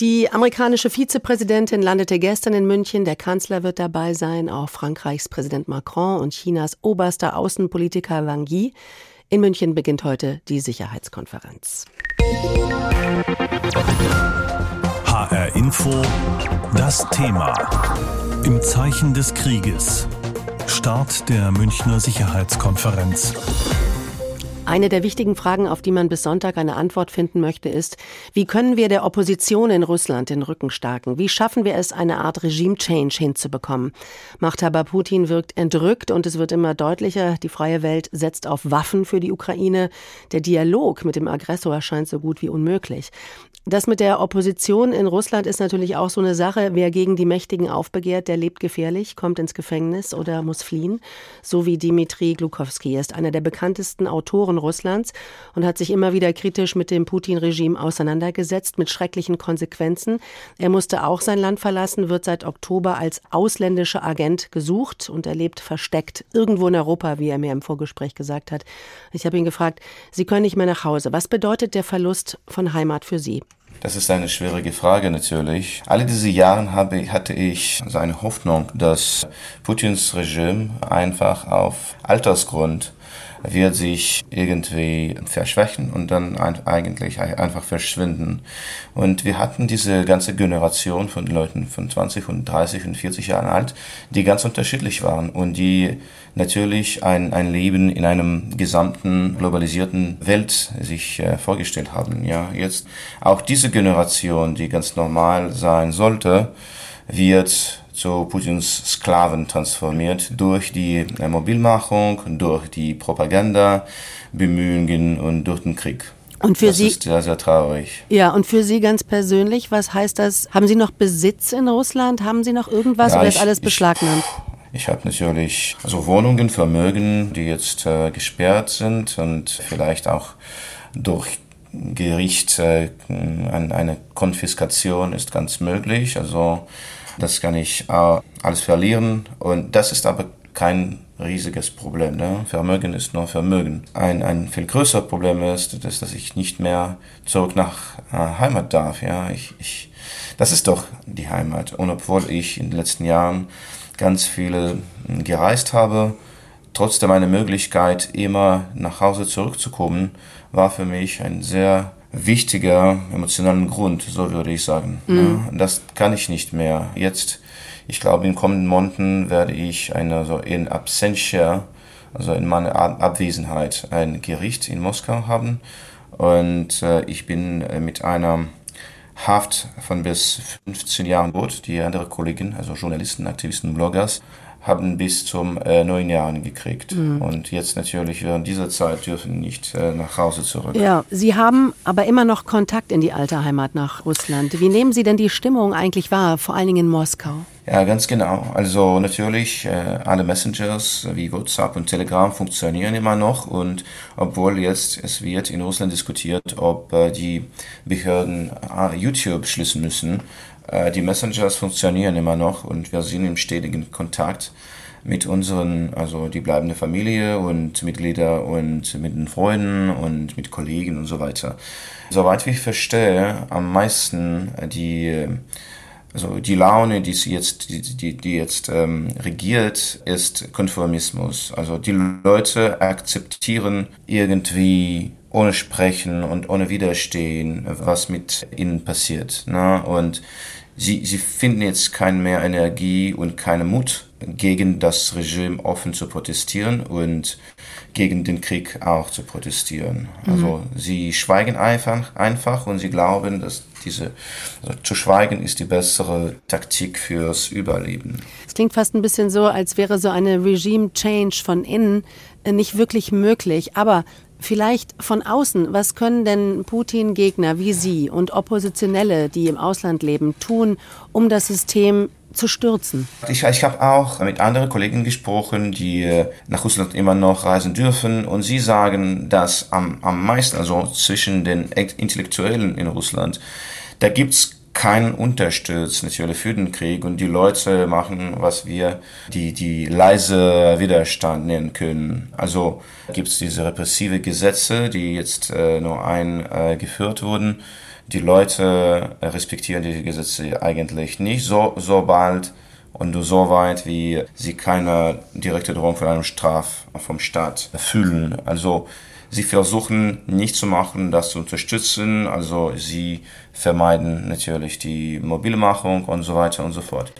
Die amerikanische Vizepräsidentin landete gestern in München. Der Kanzler wird dabei sein, auch Frankreichs Präsident Macron und Chinas oberster Außenpolitiker Wang Yi. In München beginnt heute die Sicherheitskonferenz. HR Info, das Thema. Im Zeichen des Krieges. Start der Münchner Sicherheitskonferenz. Eine der wichtigen Fragen, auf die man bis Sonntag eine Antwort finden möchte, ist, wie können wir der Opposition in Russland den Rücken stärken? Wie schaffen wir es, eine Art Regime-Change hinzubekommen? Machthaber Putin wirkt entrückt und es wird immer deutlicher, die freie Welt setzt auf Waffen für die Ukraine. Der Dialog mit dem Aggressor erscheint so gut wie unmöglich. Das mit der Opposition in Russland ist natürlich auch so eine Sache. Wer gegen die Mächtigen aufbegehrt, der lebt gefährlich, kommt ins Gefängnis oder muss fliehen. So wie Dimitri Glukowski. Ist einer der bekanntesten Autoren Russlands und hat sich immer wieder kritisch mit dem Putin-Regime auseinandergesetzt, mit schrecklichen Konsequenzen. Er musste auch sein Land verlassen, wird seit Oktober als ausländischer Agent gesucht und er lebt versteckt irgendwo in Europa, wie er mir im Vorgespräch gesagt hat. Ich habe ihn gefragt, Sie können nicht mehr nach Hause. Was bedeutet der Verlust von Heimat für Sie? Das ist eine schwierige Frage natürlich. Alle diese Jahre habe, hatte ich so eine Hoffnung, dass Putins Regime einfach auf Altersgrund wird sich irgendwie verschwächen und dann eigentlich einfach verschwinden. Und wir hatten diese ganze Generation von Leuten von 20 und 30 und 40 Jahren alt, die ganz unterschiedlich waren und die natürlich ein, ein Leben in einem gesamten globalisierten Welt sich äh, vorgestellt haben. Ja, jetzt auch diese Generation, die ganz normal sein sollte, wird zu Putins Sklaven transformiert durch die äh, Mobilmachung, durch die Propaganda, Bemühungen und durch den Krieg. Und für das Sie ist sehr, sehr traurig. Ja, und für Sie ganz persönlich, was heißt das? Haben Sie noch Besitz in Russland? Haben Sie noch irgendwas Ja, oder ich- ist alles beschlagnahmt? Ich habe natürlich also Wohnungen, Vermögen, die jetzt äh, gesperrt sind und vielleicht auch durch Gericht äh, ein, eine Konfiskation ist ganz möglich. Also das kann ich äh, alles verlieren und das ist aber kein riesiges Problem. Ne? Vermögen ist nur Vermögen. Ein, ein viel größeres Problem ist, dass, dass ich nicht mehr zurück nach äh, Heimat darf. Ja? Ich, ich, das ist doch die Heimat. Und obwohl ich in den letzten Jahren ganz viele mh, gereist habe, trotzdem eine Möglichkeit, immer nach Hause zurückzukommen, war für mich ein sehr wichtiger emotionalen Grund, so würde ich sagen. Ja, das kann ich nicht mehr. Jetzt, ich glaube, in kommenden Monaten werde ich eine so in Absentia, also in meiner Ab Abwesenheit, ein Gericht in Moskau haben. Und äh, ich bin äh, mit einer Haft von bis 15 Jahren Boot. Die andere Kollegen, also Journalisten, Aktivisten, Bloggers, haben bis zum äh, neun Jahren gekriegt. Und jetzt natürlich während dieser Zeit dürfen nicht äh, nach Hause zurück. Ja, Sie haben aber immer noch Kontakt in die alte Heimat nach Russland. Wie nehmen Sie denn die Stimmung eigentlich wahr, vor allen Dingen in Moskau? Ja, ganz genau. Also natürlich, äh, alle Messengers wie WhatsApp und Telegram funktionieren immer noch und obwohl jetzt es wird in Russland diskutiert, ob äh, die Behörden äh, YouTube schließen müssen, äh, die Messengers funktionieren immer noch und wir sind im stetigen Kontakt mit unseren, also die bleibende Familie und Mitglieder und mit den Freunden und mit Kollegen und so weiter. Soweit ich verstehe, am meisten die also die Laune, die sie jetzt, die, die, die jetzt ähm, regiert, ist Konformismus. Also die Leute akzeptieren irgendwie ohne Sprechen und ohne Widerstehen, was mit ihnen passiert. Ne? Und sie, sie finden jetzt keine mehr Energie und keine Mut, gegen das Regime offen zu protestieren und gegen den Krieg auch zu protestieren. Also sie schweigen einfach, einfach und sie glauben, dass diese, also zu schweigen ist die bessere Taktik fürs Überleben. Es klingt fast ein bisschen so, als wäre so eine Regime-Change von innen äh, nicht wirklich möglich. Aber vielleicht von außen, was können denn Putin-Gegner wie Sie und Oppositionelle, die im Ausland leben, tun, um das System zu stürzen? Ich, ich habe auch mit anderen Kollegen gesprochen, die äh, nach Russland immer noch reisen dürfen und sie sagen, dass am, am meisten, also zwischen den Intellektuellen in Russland, da gibt's keinen Unterstütz natürlich für den Krieg. Und die Leute machen, was wir die, die leise Widerstand nennen können. Also gibt's diese repressive Gesetze, die jetzt äh, nur eingeführt äh, wurden, Die Leute respektieren diese Gesetze eigentlich nicht. So, so bald und nur so weit, wie sie keine direkte Drohung von einem Straf vom Staat fühlen. Also sie versuchen nicht zu machen, das zu unterstützen. Also sie vermeiden natürlich die Mobilmachung und so weiter und so fort.